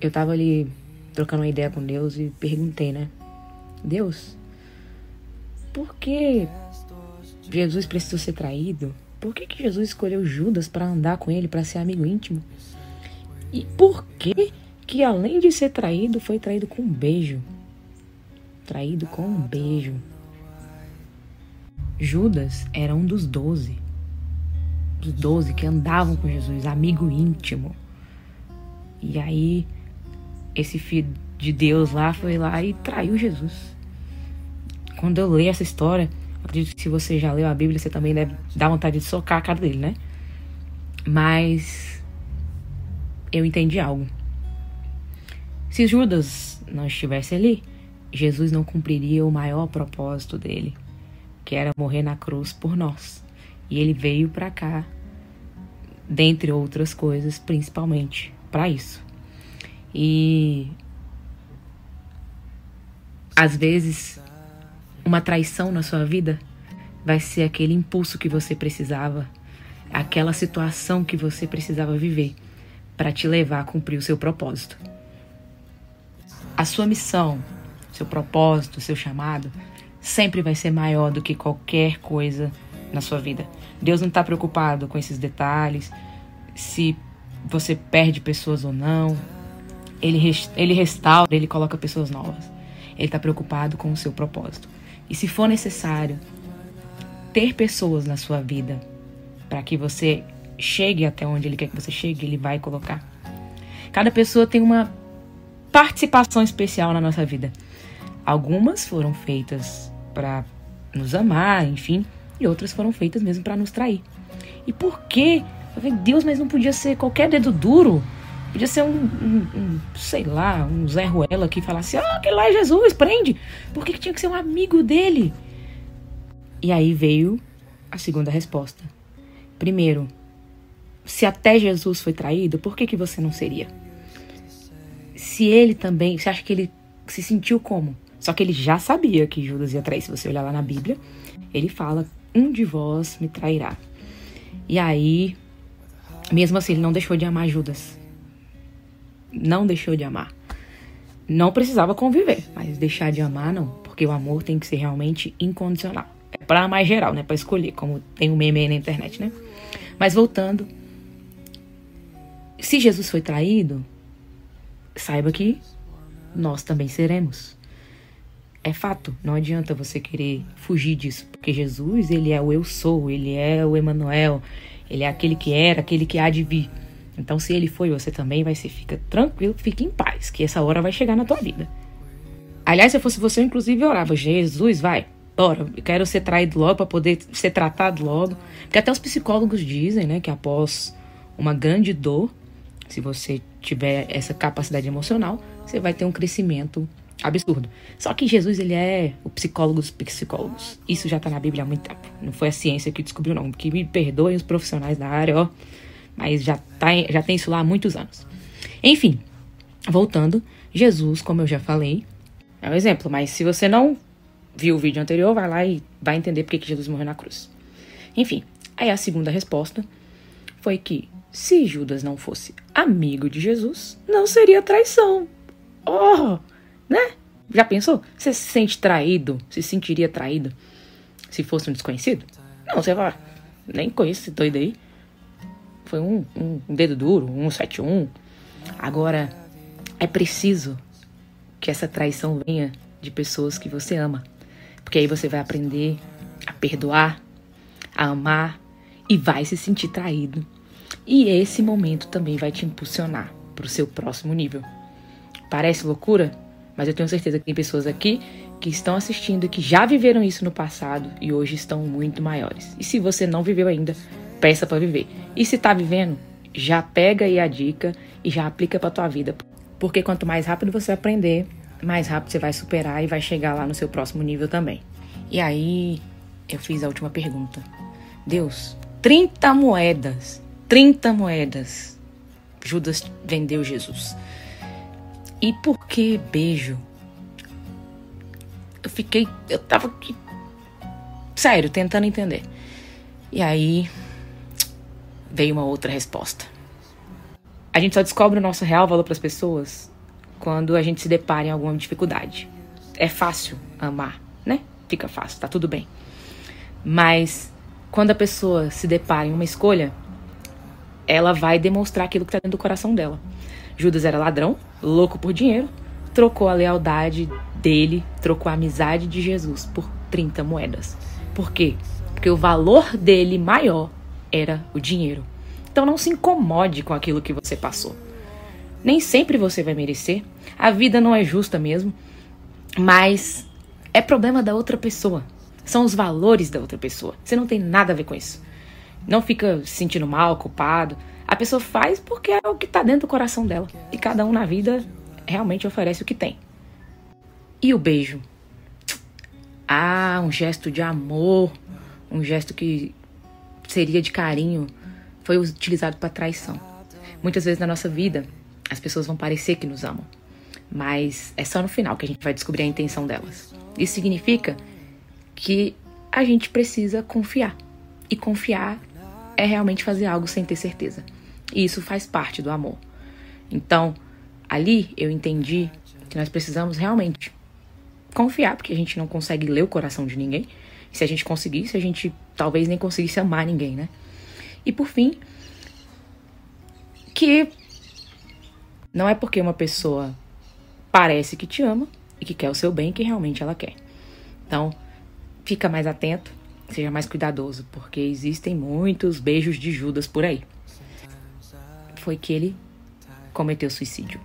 eu tava ali trocando uma ideia com Deus e perguntei, né? Deus, por que Jesus precisou ser traído? Por que, que Jesus escolheu Judas para andar com ele, para ser amigo íntimo? E por que que além de ser traído, foi traído com um beijo? Traído com um beijo. Judas era um dos doze. Dos doze que andavam com Jesus, amigo íntimo. E aí, esse filho de Deus lá foi lá e traiu Jesus. Quando eu leio essa história, acredito que se você já leu a Bíblia, você também deve dar vontade de socar a cara dele, né? Mas eu entendi algo. Se Judas não estivesse ali, Jesus não cumpriria o maior propósito dele, que era morrer na cruz por nós. E ele veio para cá, dentre outras coisas, principalmente para isso. E às vezes uma traição na sua vida vai ser aquele impulso que você precisava, aquela situação que você precisava viver para te levar a cumprir o seu propósito. A sua missão, seu propósito, seu chamado sempre vai ser maior do que qualquer coisa na sua vida. Deus não está preocupado com esses detalhes, se você perde pessoas ou não. Ele, ele restaura, ele coloca pessoas novas. Ele está preocupado com o seu propósito. E se for necessário ter pessoas na sua vida para que você chegue até onde ele quer que você chegue, ele vai colocar. Cada pessoa tem uma participação especial na nossa vida. Algumas foram feitas para nos amar, enfim, e outras foram feitas mesmo para nos trair. E por quê? Deus, mas não podia ser qualquer dedo duro. Podia ser um, um, um, sei lá, um Zé Ruela que falasse, ah, aquele lá é Jesus, prende. Por que, que tinha que ser um amigo dele? E aí veio a segunda resposta. Primeiro, se até Jesus foi traído, por que, que você não seria? Se ele também, você acha que ele se sentiu como? Só que ele já sabia que Judas ia trair. Se você olhar lá na Bíblia, ele fala: Um de vós me trairá. E aí, mesmo assim, ele não deixou de amar Judas. Não deixou de amar. Não precisava conviver, mas deixar de amar não, porque o amor tem que ser realmente incondicional. É para mais geral, né? Para escolher, como tem um meme aí na internet, né? Mas voltando, se Jesus foi traído, saiba que nós também seremos. É fato, não adianta você querer fugir disso, porque Jesus, ele é o eu sou, ele é o Emanuel, ele é aquele que era, aquele que há de vir. Então, se ele foi, você também vai ser. Fica tranquilo, fique em paz, que essa hora vai chegar na tua vida. Aliás, se eu fosse você, eu inclusive orava: Jesus, vai, bora, eu quero ser traído logo para poder ser tratado logo. Porque até os psicólogos dizem, né, que após uma grande dor, se você tiver essa capacidade emocional, você vai ter um crescimento absurdo. Só que Jesus, ele é o psicólogo dos psicólogos. Isso já tá na Bíblia há muito tempo. Não foi a ciência que descobriu, não. Que me perdoem os profissionais da área, ó. Mas já, tá, já tem isso lá há muitos anos. Enfim, voltando. Jesus, como eu já falei, é um exemplo. Mas se você não viu o vídeo anterior, vai lá e vai entender porque que Jesus morreu na cruz. Enfim, aí a segunda resposta foi que se Judas não fosse amigo de Jesus, não seria traição. Oh, né? Já pensou? Você se sente traído? Se sentiria traído se fosse um desconhecido? Não, você vai. Nem conheço esse doido aí. Foi um, um, dedo duro, um 71. Agora, é preciso que essa traição venha de pessoas que você ama. Porque aí você vai aprender a perdoar, a amar e vai se sentir traído e esse momento também vai te impulsionar para o seu próximo nível. Parece loucura? Mas eu tenho certeza que tem pessoas aqui que estão assistindo que já viveram isso no passado e hoje estão muito maiores. E se você não viveu ainda, peça para viver. E se está vivendo, já pega aí a dica e já aplica para tua vida. Porque quanto mais rápido você aprender, mais rápido você vai superar e vai chegar lá no seu próximo nível também. E aí, eu fiz a última pergunta. Deus, 30 moedas 30 moedas. Judas vendeu Jesus. E por que beijo? Eu fiquei. Eu tava aqui. Sério, tentando entender. E aí. Veio uma outra resposta. A gente só descobre o nosso real valor para as pessoas quando a gente se depara em alguma dificuldade. É fácil amar, né? Fica fácil, tá tudo bem. Mas quando a pessoa se depara em uma escolha, ela vai demonstrar aquilo que está dentro do coração dela. Judas era ladrão, louco por dinheiro, trocou a lealdade dele, trocou a amizade de Jesus por 30 moedas. Por quê? Porque o valor dele maior era o dinheiro. Então não se incomode com aquilo que você passou. Nem sempre você vai merecer. A vida não é justa mesmo. Mas é problema da outra pessoa. São os valores da outra pessoa. Você não tem nada a ver com isso. Não fica se sentindo mal, culpado. A pessoa faz porque é o que está dentro do coração dela. E cada um na vida realmente oferece o que tem. E o beijo? Ah, um gesto de amor, um gesto que seria de carinho, foi utilizado para traição. Muitas vezes na nossa vida, as pessoas vão parecer que nos amam, mas é só no final que a gente vai descobrir a intenção delas. Isso significa que a gente precisa confiar. E confiar é realmente fazer algo sem ter certeza. E isso faz parte do amor. Então, ali eu entendi que nós precisamos realmente confiar, porque a gente não consegue ler o coração de ninguém. Se a gente conseguisse, a gente talvez nem conseguisse amar ninguém, né? E por fim, que não é porque uma pessoa parece que te ama e que quer o seu bem que realmente ela quer. Então, fica mais atento, seja mais cuidadoso, porque existem muitos beijos de Judas por aí. Foi que ele cometeu suicídio.